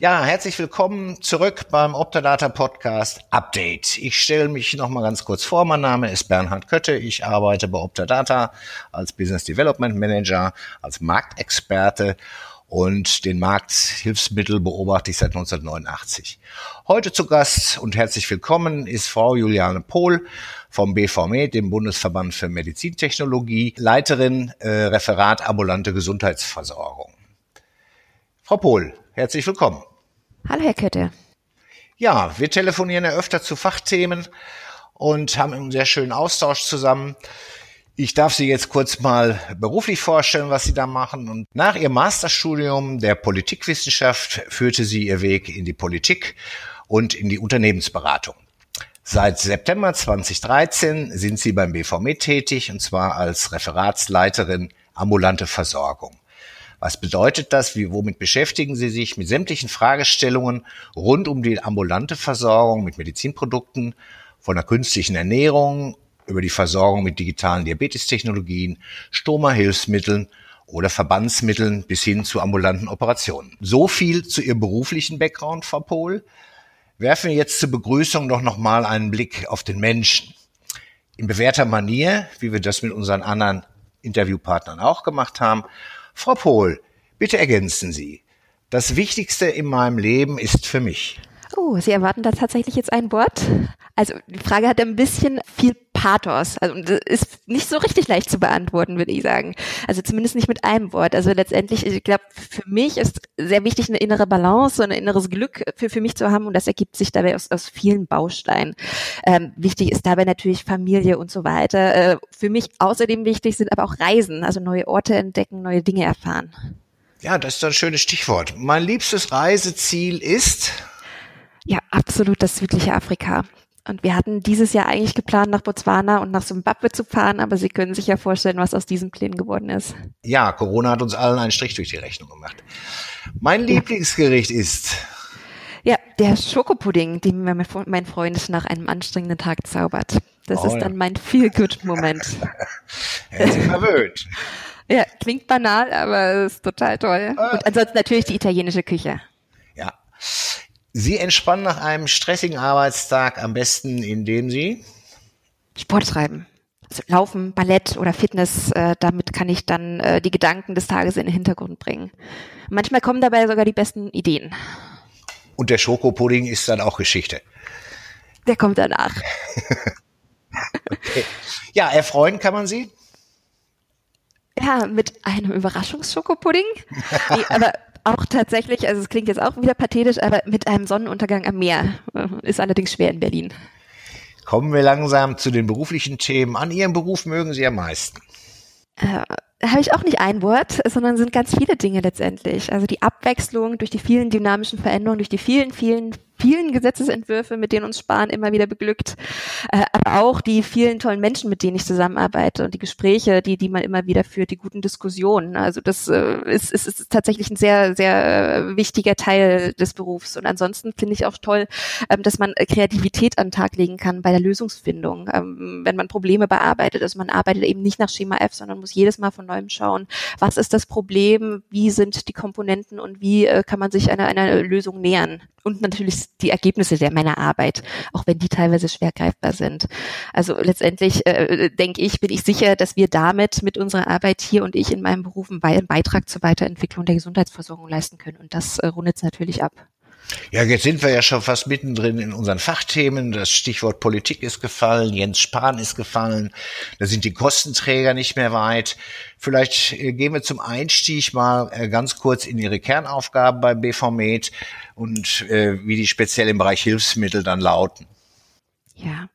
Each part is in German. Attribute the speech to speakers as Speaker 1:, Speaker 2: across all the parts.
Speaker 1: Ja, herzlich willkommen zurück beim Optadata Podcast Update. Ich stelle mich noch mal ganz kurz vor. Mein Name ist Bernhard Kötte. Ich arbeite bei Optadata als Business Development Manager, als Marktexperte und den Markt Hilfsmittel beobachte ich seit 1989. Heute zu Gast und herzlich willkommen ist Frau Juliane Pohl vom BVME, dem Bundesverband für Medizintechnologie, Leiterin äh, Referat ambulante Gesundheitsversorgung. Frau Pohl, herzlich willkommen.
Speaker 2: Hallo, Herr Kötte.
Speaker 1: Ja, wir telefonieren ja öfter zu Fachthemen und haben einen sehr schönen Austausch zusammen. Ich darf Sie jetzt kurz mal beruflich vorstellen, was Sie da machen. Und nach Ihrem Masterstudium der Politikwissenschaft führte sie Ihr Weg in die Politik und in die Unternehmensberatung. Seit September 2013 sind Sie beim BVM tätig und zwar als Referatsleiterin ambulante Versorgung. Was bedeutet das? Wie, womit beschäftigen Sie sich? Mit sämtlichen Fragestellungen rund um die ambulante Versorgung mit Medizinprodukten, von der künstlichen Ernährung über die Versorgung mit digitalen Diabetestechnologien, Stoma-Hilfsmitteln oder Verbandsmitteln bis hin zu ambulanten Operationen. So viel zu Ihrem beruflichen Background, Frau Pohl. Werfen wir jetzt zur Begrüßung doch nochmal einen Blick auf den Menschen. In bewährter Manier, wie wir das mit unseren anderen Interviewpartnern auch gemacht haben, Frau Pohl, bitte ergänzen Sie. Das Wichtigste in meinem Leben ist für mich.
Speaker 2: Oh, Sie erwarten da tatsächlich jetzt ein Wort? Also die Frage hat ein bisschen viel Pathos. Also ist nicht so richtig leicht zu beantworten, würde ich sagen. Also zumindest nicht mit einem Wort. Also letztendlich, ich glaube, für mich ist sehr wichtig, eine innere Balance und ein inneres Glück für, für mich zu haben. Und das ergibt sich dabei aus, aus vielen Bausteinen. Ähm, wichtig ist dabei natürlich Familie und so weiter. Äh, für mich außerdem wichtig sind aber auch Reisen, also neue Orte entdecken, neue Dinge erfahren.
Speaker 1: Ja, das ist ein schönes Stichwort. Mein liebstes Reiseziel ist?
Speaker 2: Ja, absolut das südliche Afrika. Und wir hatten dieses Jahr eigentlich geplant, nach Botswana und nach Zimbabwe zu fahren, aber Sie können sich ja vorstellen, was aus diesen Plänen geworden ist.
Speaker 1: Ja, Corona hat uns allen einen Strich durch die Rechnung gemacht. Mein Lieblingsgericht ist.
Speaker 2: Ja, der Schokopudding, den mir mein Freund nach einem anstrengenden Tag zaubert. Das oh, ist dann mein Feel-Good-Moment.
Speaker 1: er ist verwöhnt.
Speaker 2: Ja, klingt banal, aber ist total toll. Ah. Und ansonsten natürlich die italienische Küche.
Speaker 1: Ja. Sie entspannen nach einem stressigen Arbeitstag am besten, indem Sie
Speaker 2: Sport treiben. Also Laufen, Ballett oder Fitness, äh, damit kann ich dann äh, die Gedanken des Tages in den Hintergrund bringen. Manchmal kommen dabei sogar die besten Ideen.
Speaker 1: Und der Schokopudding ist dann auch Geschichte.
Speaker 2: Der kommt danach.
Speaker 1: okay. Ja, erfreuen kann man sie?
Speaker 2: Ja, mit einem Überraschungsschokopudding. nee, aber auch tatsächlich, also es klingt jetzt auch wieder pathetisch, aber mit einem Sonnenuntergang am Meer. Ist allerdings schwer in Berlin.
Speaker 1: Kommen wir langsam zu den beruflichen Themen. An Ihrem Beruf mögen Sie am meisten?
Speaker 2: Äh, habe ich auch nicht ein Wort, sondern sind ganz viele Dinge letztendlich. Also die Abwechslung durch die vielen dynamischen Veränderungen, durch die vielen, vielen vielen Gesetzesentwürfe, mit denen uns Sparen immer wieder beglückt, äh, aber auch die vielen tollen Menschen, mit denen ich zusammenarbeite und die Gespräche, die, die man immer wieder führt, die guten Diskussionen. Also das äh, ist, ist, ist tatsächlich ein sehr, sehr wichtiger Teil des Berufs. Und ansonsten finde ich auch toll, ähm, dass man Kreativität an den Tag legen kann bei der Lösungsfindung, ähm, wenn man Probleme bearbeitet. Also man arbeitet eben nicht nach Schema F, sondern muss jedes Mal von neuem schauen, was ist das Problem, wie sind die Komponenten und wie äh, kann man sich einer, einer Lösung nähern. Und natürlich die Ergebnisse der meiner Arbeit, auch wenn die teilweise schwer greifbar sind. Also letztendlich äh, denke ich, bin ich sicher, dass wir damit mit unserer Arbeit hier und ich in meinem Beruf einen Beitrag zur Weiterentwicklung der Gesundheitsversorgung leisten können. Und das äh, rundet es natürlich ab.
Speaker 1: Ja, jetzt sind wir ja schon fast mittendrin in unseren Fachthemen. Das Stichwort Politik ist gefallen, Jens Spahn ist gefallen. Da sind die Kostenträger nicht mehr weit. Vielleicht äh, gehen wir zum Einstieg mal äh, ganz kurz in Ihre Kernaufgaben bei BVMed und äh, wie die speziell im Bereich Hilfsmittel dann lauten.
Speaker 2: Ja,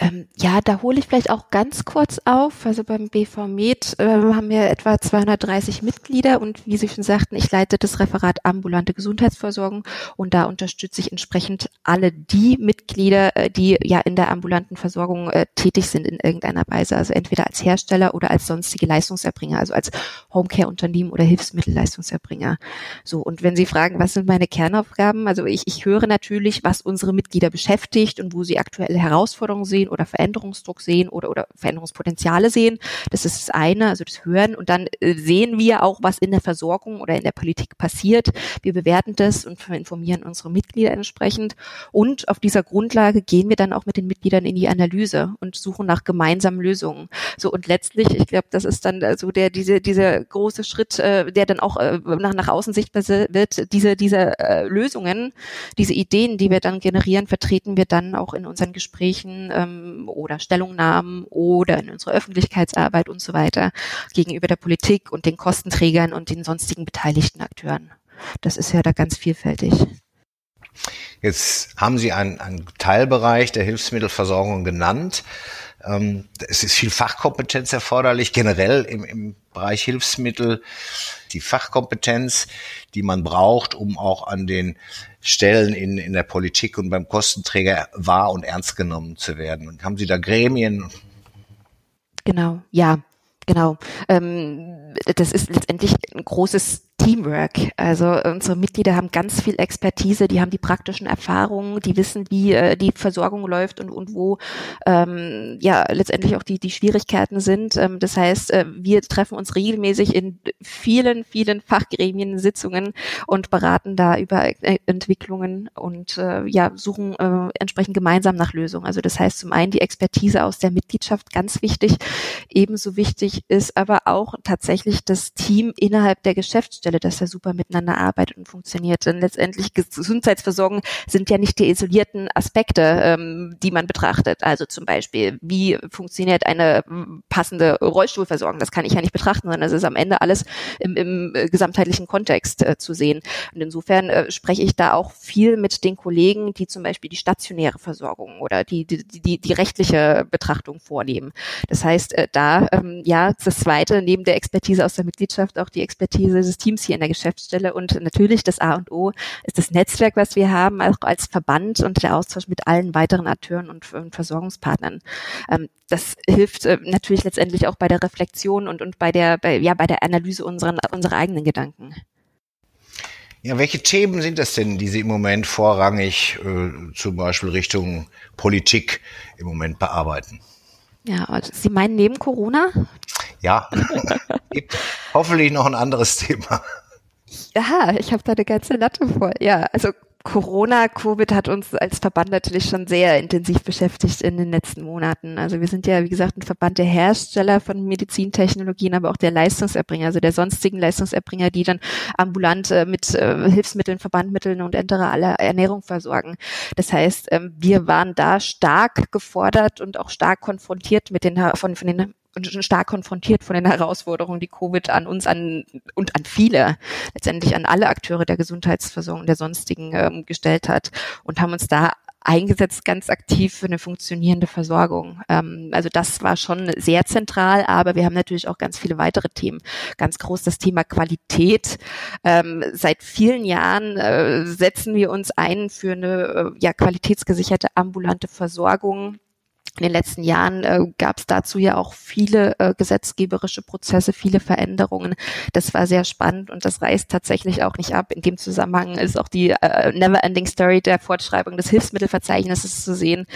Speaker 2: Ähm, ja, da hole ich vielleicht auch ganz kurz auf. Also beim BV Med äh, haben wir etwa 230 Mitglieder und wie Sie schon sagten, ich leite das Referat ambulante Gesundheitsversorgung und da unterstütze ich entsprechend alle die Mitglieder, äh, die ja in der ambulanten Versorgung äh, tätig sind in irgendeiner Weise. Also entweder als Hersteller oder als sonstige Leistungserbringer, also als Homecare-Unternehmen oder Hilfsmittelleistungserbringer. So, und wenn Sie fragen, was sind meine Kernaufgaben? Also ich, ich höre natürlich, was unsere Mitglieder beschäftigt und wo sie aktuelle Herausforderungen sehen oder Veränderungsdruck sehen oder, oder Veränderungspotenziale sehen. Das ist das eine, also das Hören. Und dann äh, sehen wir auch, was in der Versorgung oder in der Politik passiert. Wir bewerten das und informieren unsere Mitglieder entsprechend. Und auf dieser Grundlage gehen wir dann auch mit den Mitgliedern in die Analyse und suchen nach gemeinsamen Lösungen. So und letztlich, ich glaube, das ist dann so also der diese dieser große Schritt, äh, der dann auch äh, nach nach außen sichtbar wird. Diese diese äh, Lösungen, diese Ideen, die wir dann generieren, vertreten wir dann auch in unseren Gesprächen ähm, oder Stellungnahmen oder in unserer Öffentlichkeitsarbeit und so weiter gegenüber der Politik und den Kostenträgern und den sonstigen beteiligten Akteuren. Das ist ja da ganz vielfältig.
Speaker 1: Jetzt haben Sie einen, einen Teilbereich der Hilfsmittelversorgung genannt. Ähm, es ist viel Fachkompetenz erforderlich, generell im, im Bereich Hilfsmittel. Die Fachkompetenz, die man braucht, um auch an den Stellen in, in der Politik und beim Kostenträger wahr und ernst genommen zu werden. Und haben Sie da Gremien?
Speaker 2: Genau, ja, genau. Ähm, das ist letztendlich ein großes Teamwork. Also unsere Mitglieder haben ganz viel Expertise, die haben die praktischen Erfahrungen, die wissen, wie äh, die Versorgung läuft und, und wo ähm, ja letztendlich auch die, die Schwierigkeiten sind. Ähm, das heißt, äh, wir treffen uns regelmäßig in vielen, vielen Fachgremien, Sitzungen und beraten da über äh, Entwicklungen und äh, ja, suchen äh, entsprechend gemeinsam nach Lösungen. Also das heißt zum einen die Expertise aus der Mitgliedschaft ganz wichtig. Ebenso wichtig ist aber auch tatsächlich das Team innerhalb der Geschäftsstelle Stelle, dass er super miteinander arbeitet und funktioniert. Denn letztendlich Gesundheitsversorgung sind ja nicht die isolierten Aspekte, ähm, die man betrachtet. Also zum Beispiel, wie funktioniert eine passende Rollstuhlversorgung? Das kann ich ja nicht betrachten, sondern es ist am Ende alles im, im äh, gesamtheitlichen Kontext äh, zu sehen. Und insofern äh, spreche ich da auch viel mit den Kollegen, die zum Beispiel die stationäre Versorgung oder die, die, die, die rechtliche Betrachtung vornehmen. Das heißt, äh, da ähm, ja das zweite, neben der Expertise aus der Mitgliedschaft auch die Expertise des Teams Teams hier in der Geschäftsstelle und natürlich das A und O ist das Netzwerk, was wir haben, auch als Verband und der Austausch mit allen weiteren Akteuren und, und Versorgungspartnern. Ähm, das hilft äh, natürlich letztendlich auch bei der Reflexion und, und bei der, bei, ja, bei der Analyse unseren, unserer eigenen Gedanken.
Speaker 1: Ja, welche Themen sind das denn, die Sie im Moment vorrangig äh, zum Beispiel Richtung Politik im Moment bearbeiten?
Speaker 2: Ja, Sie meinen neben Corona?
Speaker 1: Ja, gibt hoffentlich noch ein anderes Thema.
Speaker 2: Ja, ich habe da eine ganze Latte vor. Ja, also Corona, Covid hat uns als Verband natürlich schon sehr intensiv beschäftigt in den letzten Monaten. Also wir sind ja, wie gesagt, ein Verband der Hersteller von Medizintechnologien, aber auch der Leistungserbringer, also der sonstigen Leistungserbringer, die dann ambulant äh, mit äh, Hilfsmitteln, Verbandmitteln und enterale Ernährung versorgen. Das heißt, ähm, wir waren da stark gefordert und auch stark konfrontiert mit den von, von den stark konfrontiert von den Herausforderungen, die Covid an uns an und an viele, letztendlich an alle Akteure der Gesundheitsversorgung der sonstigen ähm, gestellt hat und haben uns da eingesetzt ganz aktiv für eine funktionierende Versorgung. Ähm, also das war schon sehr zentral, aber wir haben natürlich auch ganz viele weitere Themen. Ganz groß das Thema Qualität. Ähm, seit vielen Jahren äh, setzen wir uns ein für eine äh, ja, qualitätsgesicherte ambulante Versorgung in den letzten Jahren äh, gab es dazu ja auch viele äh, gesetzgeberische Prozesse, viele Veränderungen. Das war sehr spannend und das reißt tatsächlich auch nicht ab. In dem Zusammenhang ist auch die äh, Never-Ending Story der Fortschreibung des Hilfsmittelverzeichnisses zu sehen,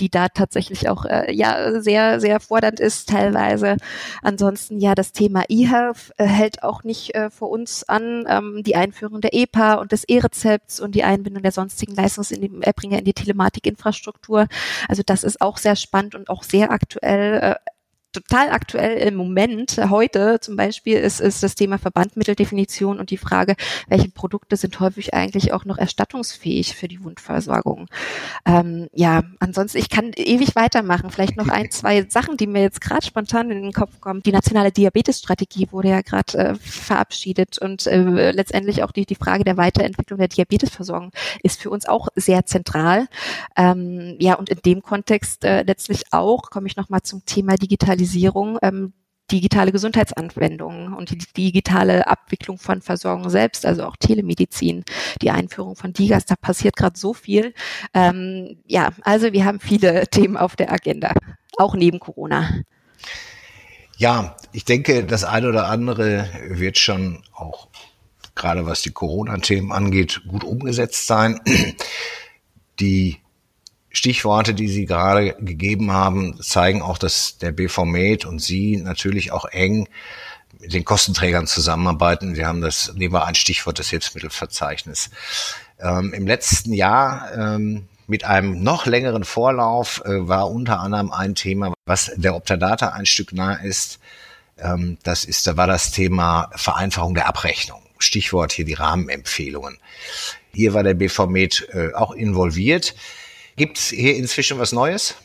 Speaker 2: die da tatsächlich auch äh, ja sehr sehr fordernd ist teilweise. Ansonsten ja das Thema eHealth äh, hält auch nicht äh, vor uns an. Ähm, die Einführung der EPA und des E-Rezepts und die Einbindung der sonstigen Leistungserbringer in die Telematikinfrastruktur. Also das ist auch sehr spannend und auch sehr aktuell. Total aktuell im Moment, heute zum Beispiel, ist, ist das Thema Verbandmitteldefinition und die Frage, welche Produkte sind häufig eigentlich auch noch erstattungsfähig für die Wundversorgung. Ähm, ja, ansonsten, ich kann ewig weitermachen. Vielleicht noch ein, zwei Sachen, die mir jetzt gerade spontan in den Kopf kommen. Die nationale Diabetesstrategie wurde ja gerade äh, verabschiedet und äh, letztendlich auch die, die Frage der Weiterentwicklung der Diabetesversorgung ist für uns auch sehr zentral. Ähm, ja, und in dem Kontext äh, letztlich auch, komme ich nochmal zum Thema Digitalisierung, ähm, digitale Gesundheitsanwendungen und die digitale Abwicklung von Versorgung selbst, also auch Telemedizin, die Einführung von Digas, da passiert gerade so viel. Ähm, ja, also wir haben viele Themen auf der Agenda, auch neben Corona.
Speaker 1: Ja, ich denke, das eine oder andere wird schon auch gerade was die Corona-Themen angeht, gut umgesetzt sein. Die Stichworte, die Sie gerade gegeben haben, zeigen auch, dass der BV Med und Sie natürlich auch eng mit den Kostenträgern zusammenarbeiten. Sie haben das, nehmen wir ein Stichwort, das Hilfsmittelverzeichnis. Ähm, Im letzten Jahr ähm, mit einem noch längeren Vorlauf äh, war unter anderem ein Thema, was der Optadata ein Stück nah ist. Ähm, das ist, da war das Thema Vereinfachung der Abrechnung. Stichwort hier die Rahmenempfehlungen. Hier war der BV Med äh, auch involviert. Gibt es hier inzwischen was Neues?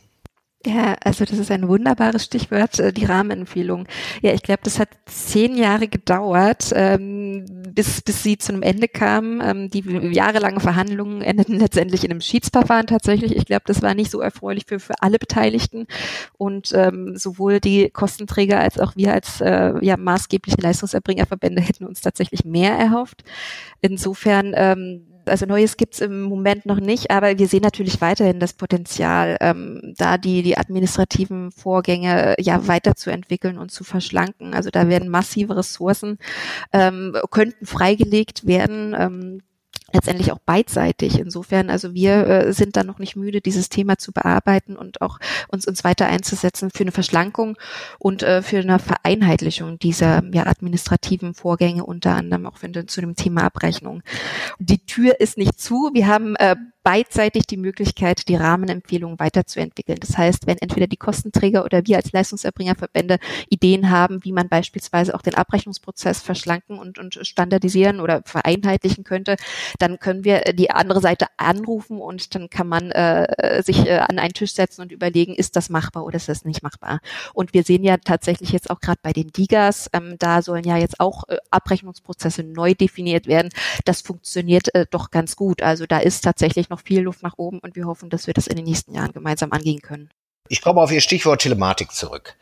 Speaker 2: Ja, also das ist ein wunderbares Stichwort, äh, die Rahmenempfehlung. Ja, ich glaube, das hat zehn Jahre gedauert, ähm, bis, bis sie zu einem Ende kam. Ähm, die jahrelangen Verhandlungen endeten letztendlich in einem Schiedsverfahren tatsächlich. Ich glaube, das war nicht so erfreulich für, für alle Beteiligten. Und ähm, sowohl die Kostenträger als auch wir als äh, ja, maßgebliche Leistungserbringerverbände hätten uns tatsächlich mehr erhofft. Insofern ähm, also Neues gibt's im Moment noch nicht, aber wir sehen natürlich weiterhin das Potenzial, ähm, da die, die administrativen Vorgänge ja weiterzuentwickeln und zu verschlanken. Also da werden massive Ressourcen, ähm, könnten freigelegt werden. Ähm, letztendlich auch beidseitig. Insofern, also wir äh, sind da noch nicht müde, dieses Thema zu bearbeiten und auch uns uns weiter einzusetzen für eine Verschlankung und äh, für eine Vereinheitlichung dieser ja, administrativen Vorgänge, unter anderem auch wenn zu dem Thema Abrechnung. Die Tür ist nicht zu. Wir haben äh, beidseitig die Möglichkeit, die Rahmenempfehlungen weiterzuentwickeln. Das heißt, wenn entweder die Kostenträger oder wir als Leistungserbringerverbände Ideen haben, wie man beispielsweise auch den Abrechnungsprozess verschlanken und, und standardisieren oder vereinheitlichen könnte, dann können wir die andere Seite anrufen und dann kann man äh, sich äh, an einen Tisch setzen und überlegen, ist das machbar oder ist das nicht machbar. Und wir sehen ja tatsächlich jetzt auch gerade bei den Digas, ähm, da sollen ja jetzt auch äh, Abrechnungsprozesse neu definiert werden. Das funktioniert äh, doch ganz gut. Also da ist tatsächlich noch noch viel Luft nach oben und wir hoffen, dass wir das in den nächsten Jahren gemeinsam angehen können.
Speaker 1: Ich komme auf Ihr Stichwort Telematik zurück.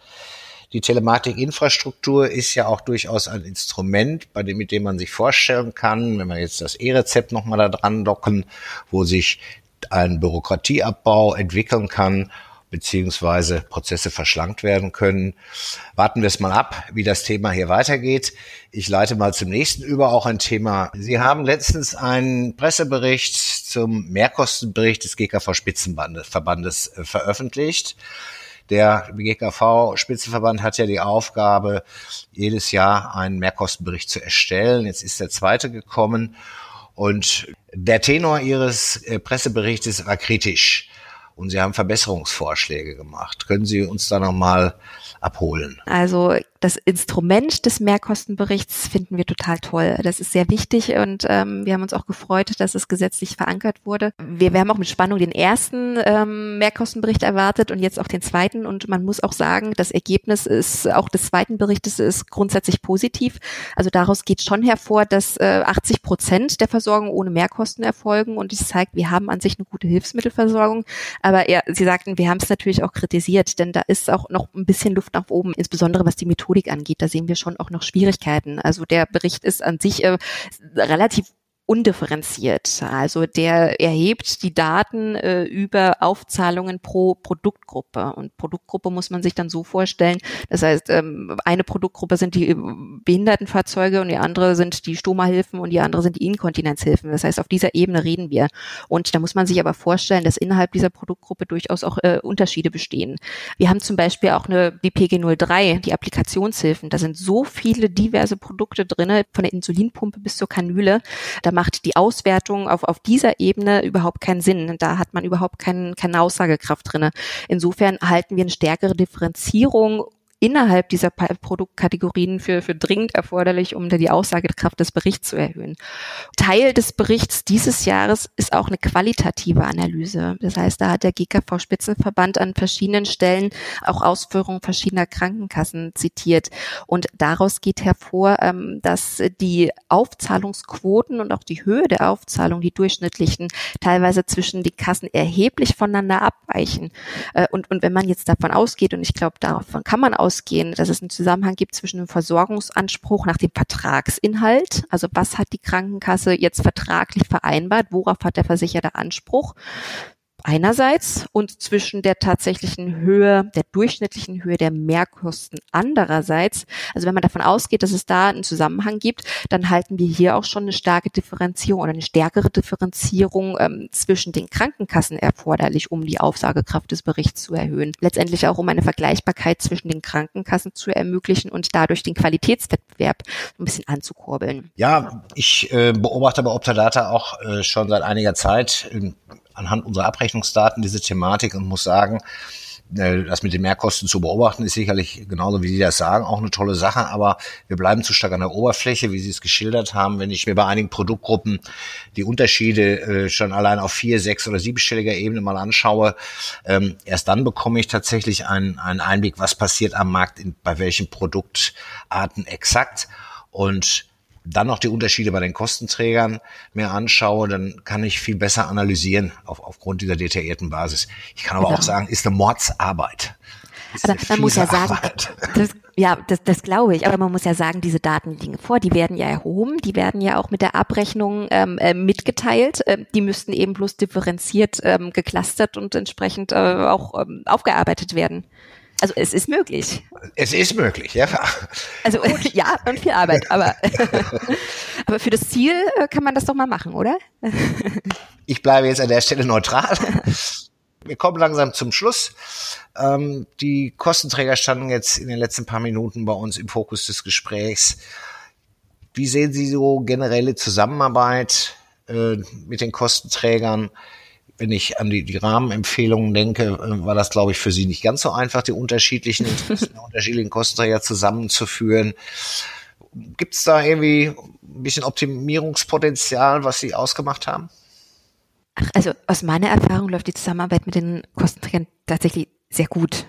Speaker 1: Die Telematikinfrastruktur ist ja auch durchaus ein Instrument, bei dem, mit dem man sich vorstellen kann, wenn wir jetzt das E-Rezept nochmal da dran docken, wo sich ein Bürokratieabbau entwickeln kann beziehungsweise Prozesse verschlankt werden können. Warten wir es mal ab, wie das Thema hier weitergeht. Ich leite mal zum nächsten über, auch ein Thema. Sie haben letztens einen Pressebericht zum Mehrkostenbericht des GKV Spitzenverbandes äh, veröffentlicht. Der GKV Spitzenverband hat ja die Aufgabe, jedes Jahr einen Mehrkostenbericht zu erstellen. Jetzt ist der zweite gekommen und der Tenor Ihres äh, Presseberichtes war kritisch und Sie haben Verbesserungsvorschläge gemacht. Können Sie uns da nochmal abholen?
Speaker 2: Also das Instrument des Mehrkostenberichts finden wir total toll. Das ist sehr wichtig und ähm, wir haben uns auch gefreut, dass es gesetzlich verankert wurde. Wir, wir haben auch mit Spannung den ersten ähm, Mehrkostenbericht erwartet und jetzt auch den zweiten. Und man muss auch sagen, das Ergebnis ist auch des zweiten Berichtes ist grundsätzlich positiv. Also daraus geht schon hervor, dass äh, 80 Prozent der Versorgung ohne Mehrkosten erfolgen und es zeigt, wir haben an sich eine gute Hilfsmittelversorgung. Aber ja, Sie sagten, wir haben es natürlich auch kritisiert, denn da ist auch noch ein bisschen Luft nach oben, insbesondere was die Methode Methodik angeht, da sehen wir schon auch noch Schwierigkeiten. Also der Bericht ist an sich äh, relativ undifferenziert. Also der erhebt die Daten äh, über Aufzahlungen pro Produktgruppe. Und Produktgruppe muss man sich dann so vorstellen. Das heißt, ähm, eine Produktgruppe sind die äh, Behindertenfahrzeuge und die andere sind die Stoma-Hilfen und die andere sind die Inkontinenzhilfen. Das heißt, auf dieser Ebene reden wir. Und da muss man sich aber vorstellen, dass innerhalb dieser Produktgruppe durchaus auch äh, Unterschiede bestehen. Wir haben zum Beispiel auch eine die PG03, die Applikationshilfen. Da sind so viele diverse Produkte drinne, von der Insulinpumpe bis zur Kanüle. Da macht die Auswertung auf, auf dieser Ebene überhaupt keinen Sinn. Da hat man überhaupt kein, keine Aussagekraft drinne. Insofern halten wir eine stärkere Differenzierung innerhalb dieser Produktkategorien für, für dringend erforderlich, um die Aussagekraft des Berichts zu erhöhen. Teil des Berichts dieses Jahres ist auch eine qualitative Analyse. Das heißt, da hat der GKV Spitzenverband an verschiedenen Stellen auch Ausführungen verschiedener Krankenkassen zitiert. Und daraus geht hervor, ähm, dass die Aufzahlungsquoten und auch die Höhe der Aufzahlung, die durchschnittlichen, teilweise zwischen die Kassen erheblich voneinander abweichen. Äh, und, und wenn man jetzt davon ausgeht, und ich glaube, davon kann man ausgehen, dass es einen Zusammenhang gibt zwischen dem Versorgungsanspruch nach dem Vertragsinhalt, also was hat die Krankenkasse jetzt vertraglich vereinbart, worauf hat der Versicherte Anspruch, einerseits und zwischen der tatsächlichen Höhe, der durchschnittlichen Höhe der Mehrkosten andererseits. Also wenn man davon ausgeht, dass es da einen Zusammenhang gibt, dann halten wir hier auch schon eine starke Differenzierung oder eine stärkere Differenzierung ähm, zwischen den Krankenkassen erforderlich, um die Aufsagekraft des Berichts zu erhöhen. Letztendlich auch um eine Vergleichbarkeit zwischen den Krankenkassen zu ermöglichen und dadurch den Qualitätswettbewerb ein bisschen anzukurbeln.
Speaker 1: Ja, ich äh, beobachte bei Optadata auch äh, schon seit einiger Zeit anhand unserer Abrechnungsdaten diese Thematik und muss sagen, äh, das mit den Mehrkosten zu beobachten, ist sicherlich genauso wie Sie das sagen, auch eine tolle Sache, aber wir bleiben zu stark an der Oberfläche, wie Sie es geschildert haben. Wenn ich mir bei einigen Produktgruppen die Unterschiede äh, schon allein auf vier, sechs oder siebenstelliger Ebene mal anschaue, ähm, erst dann bekomme ich tatsächlich einen, einen Einblick, was passiert am Markt, in, bei welchen Produktarten exakt. Und dann noch die Unterschiede bei den Kostenträgern mir anschaue, dann kann ich viel besser analysieren auf, aufgrund dieser detaillierten Basis. Ich kann aber genau. auch sagen, ist eine Mordsarbeit.
Speaker 2: Ist aber man muss ja sagen, das, ja, das, das glaube ich, aber man muss ja sagen, diese Daten liegen vor, die werden ja erhoben, die werden ja auch mit der Abrechnung ähm, äh, mitgeteilt, äh, die müssten eben bloß differenziert, ähm, geclustert und entsprechend äh, auch ähm, aufgearbeitet werden. Also es ist möglich.
Speaker 1: Es ist möglich, ja.
Speaker 2: Also Gut. ja, und viel Arbeit, aber, aber für das Ziel äh, kann man das doch mal machen, oder?
Speaker 1: Ich bleibe jetzt an der Stelle neutral. Wir kommen langsam zum Schluss. Ähm, die Kostenträger standen jetzt in den letzten paar Minuten bei uns im Fokus des Gesprächs. Wie sehen Sie so generelle Zusammenarbeit äh, mit den Kostenträgern? Wenn ich an die, die Rahmenempfehlungen denke, äh, war das, glaube ich, für Sie nicht ganz so einfach, die unterschiedlichen Interessen der unterschiedlichen Kostenträger zusammenzuführen. Gibt es da irgendwie ein bisschen Optimierungspotenzial, was Sie ausgemacht haben?
Speaker 2: Ach, also aus meiner Erfahrung läuft die Zusammenarbeit mit den Kostenträgern tatsächlich sehr gut.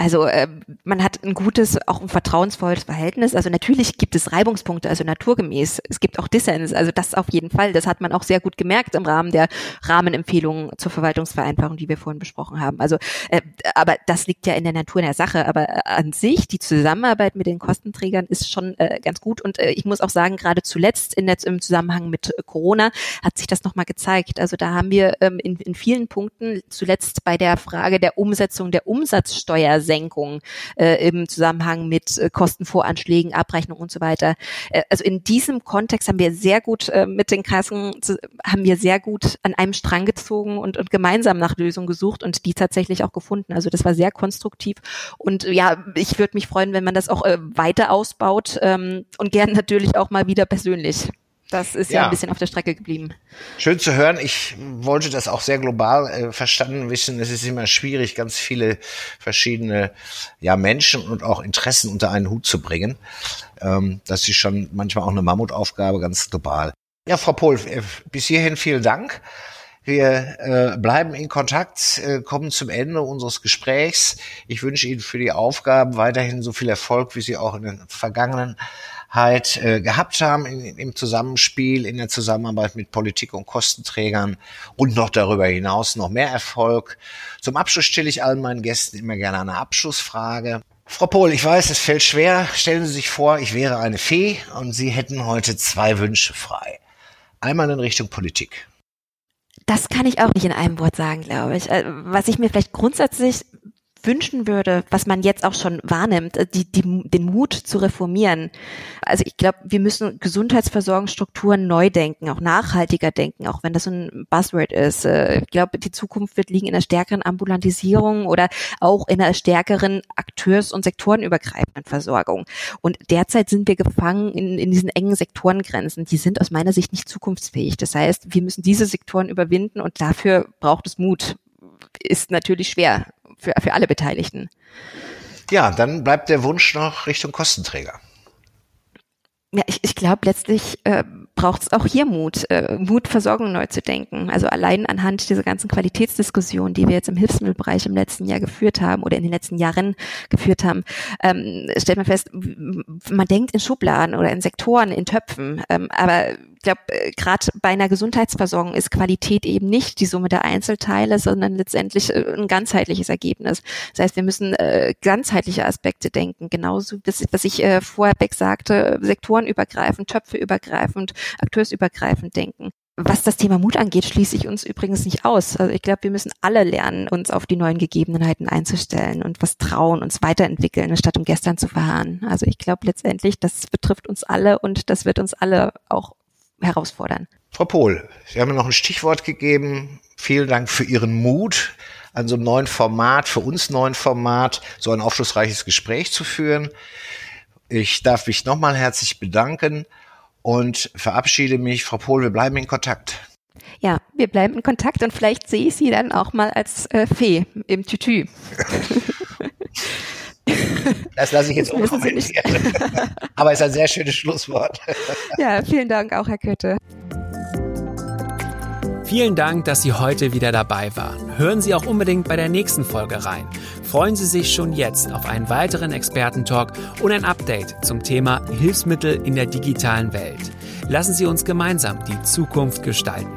Speaker 2: Also äh, man hat ein gutes, auch ein vertrauensvolles Verhältnis. Also natürlich gibt es Reibungspunkte, also naturgemäß. Es gibt auch Dissens, also das auf jeden Fall. Das hat man auch sehr gut gemerkt im Rahmen der Rahmenempfehlungen zur Verwaltungsvereinfachung, die wir vorhin besprochen haben. Also, äh, aber das liegt ja in der Natur der Sache. Aber äh, an sich die Zusammenarbeit mit den Kostenträgern ist schon äh, ganz gut. Und äh, ich muss auch sagen, gerade zuletzt in der, im Zusammenhang mit Corona hat sich das nochmal gezeigt. Also da haben wir ähm, in, in vielen Punkten zuletzt bei der Frage der Umsetzung der Umsatzsteuer Senkung äh, im Zusammenhang mit äh, Kostenvoranschlägen, Abrechnung und so weiter. Äh, also in diesem Kontext haben wir sehr gut äh, mit den Kassen, zu, haben wir sehr gut an einem Strang gezogen und, und gemeinsam nach Lösungen gesucht und die tatsächlich auch gefunden. Also das war sehr konstruktiv und ja, ich würde mich freuen, wenn man das auch äh, weiter ausbaut ähm, und gern natürlich auch mal wieder persönlich. Das ist ja. ja, ein bisschen auf der Strecke geblieben.
Speaker 1: Schön zu hören. Ich wollte das auch sehr global äh, verstanden wissen. Es ist immer schwierig, ganz viele verschiedene ja, Menschen und auch Interessen unter einen Hut zu bringen. Ähm, das ist schon manchmal auch eine Mammutaufgabe, ganz global. Ja, Frau Pohl, äh, bis hierhin vielen Dank. Wir äh, bleiben in Kontakt, äh, kommen zum Ende unseres Gesprächs. Ich wünsche Ihnen für die Aufgaben weiterhin so viel Erfolg, wie Sie auch in den vergangenen halt äh, gehabt haben in, im Zusammenspiel, in der Zusammenarbeit mit Politik und Kostenträgern und noch darüber hinaus noch mehr Erfolg. Zum Abschluss stelle ich allen meinen Gästen immer gerne eine Abschlussfrage. Frau Pohl, ich weiß, es fällt schwer. Stellen Sie sich vor, ich wäre eine Fee und Sie hätten heute zwei Wünsche frei. Einmal in Richtung Politik.
Speaker 2: Das kann ich auch nicht in einem Wort sagen, glaube ich. Äh, was ich mir vielleicht grundsätzlich wünschen würde, was man jetzt auch schon wahrnimmt, äh, die, die, den Mut zu reformieren. Also ich glaube, wir müssen Gesundheitsversorgungsstrukturen neu denken, auch nachhaltiger denken, auch wenn das so ein Buzzword ist. Äh, ich glaube, die Zukunft wird liegen in einer stärkeren Ambulantisierung oder auch in einer stärkeren Akteurs- und sektorenübergreifenden Versorgung. Und derzeit sind wir gefangen in, in diesen engen Sektorengrenzen. Die sind aus meiner Sicht nicht zukunftsfähig. Das heißt, wir müssen diese Sektoren überwinden und dafür braucht es Mut ist natürlich schwer für, für alle Beteiligten.
Speaker 1: Ja, dann bleibt der Wunsch noch Richtung Kostenträger.
Speaker 2: Ja, ich, ich glaube, letztlich äh, braucht es auch hier Mut, äh, Mut, Versorgung neu zu denken. Also allein anhand dieser ganzen Qualitätsdiskussion, die wir jetzt im Hilfsmittelbereich im letzten Jahr geführt haben oder in den letzten Jahren geführt haben, ähm, stellt man fest, man denkt in Schubladen oder in Sektoren, in Töpfen, ähm, aber glaube, äh, gerade bei einer Gesundheitsversorgung ist Qualität eben nicht die Summe der Einzelteile, sondern letztendlich äh, ein ganzheitliches Ergebnis. Das heißt, wir müssen äh, ganzheitliche Aspekte denken, genauso das, was ich äh, vorher weg sagte, sektorenübergreifend, töpfeübergreifend, akteursübergreifend denken. Was das Thema Mut angeht, schließe ich uns übrigens nicht aus. Also ich glaube, wir müssen alle lernen, uns auf die neuen Gegebenheiten einzustellen und was trauen, uns weiterentwickeln, statt um gestern zu verharren. Also ich glaube letztendlich, das betrifft uns alle und das wird uns alle auch herausfordern.
Speaker 1: Frau Pohl, Sie haben mir noch ein Stichwort gegeben. Vielen Dank für Ihren Mut, an so einem neuen Format, für uns neuen Format, so ein aufschlussreiches Gespräch zu führen. Ich darf mich nochmal herzlich bedanken und verabschiede mich. Frau Pohl, wir bleiben in Kontakt.
Speaker 2: Ja, wir bleiben in Kontakt und vielleicht sehe ich Sie dann auch mal als äh, Fee im Tütü.
Speaker 1: Das lasse ich jetzt unkommentiert. Aber es ist ein sehr schönes Schlusswort.
Speaker 2: Ja, vielen Dank auch, Herr Kötte.
Speaker 3: Vielen Dank, dass Sie heute wieder dabei waren. Hören Sie auch unbedingt bei der nächsten Folge rein. Freuen Sie sich schon jetzt auf einen weiteren Expertentalk und ein Update zum Thema Hilfsmittel in der digitalen Welt. Lassen Sie uns gemeinsam die Zukunft gestalten.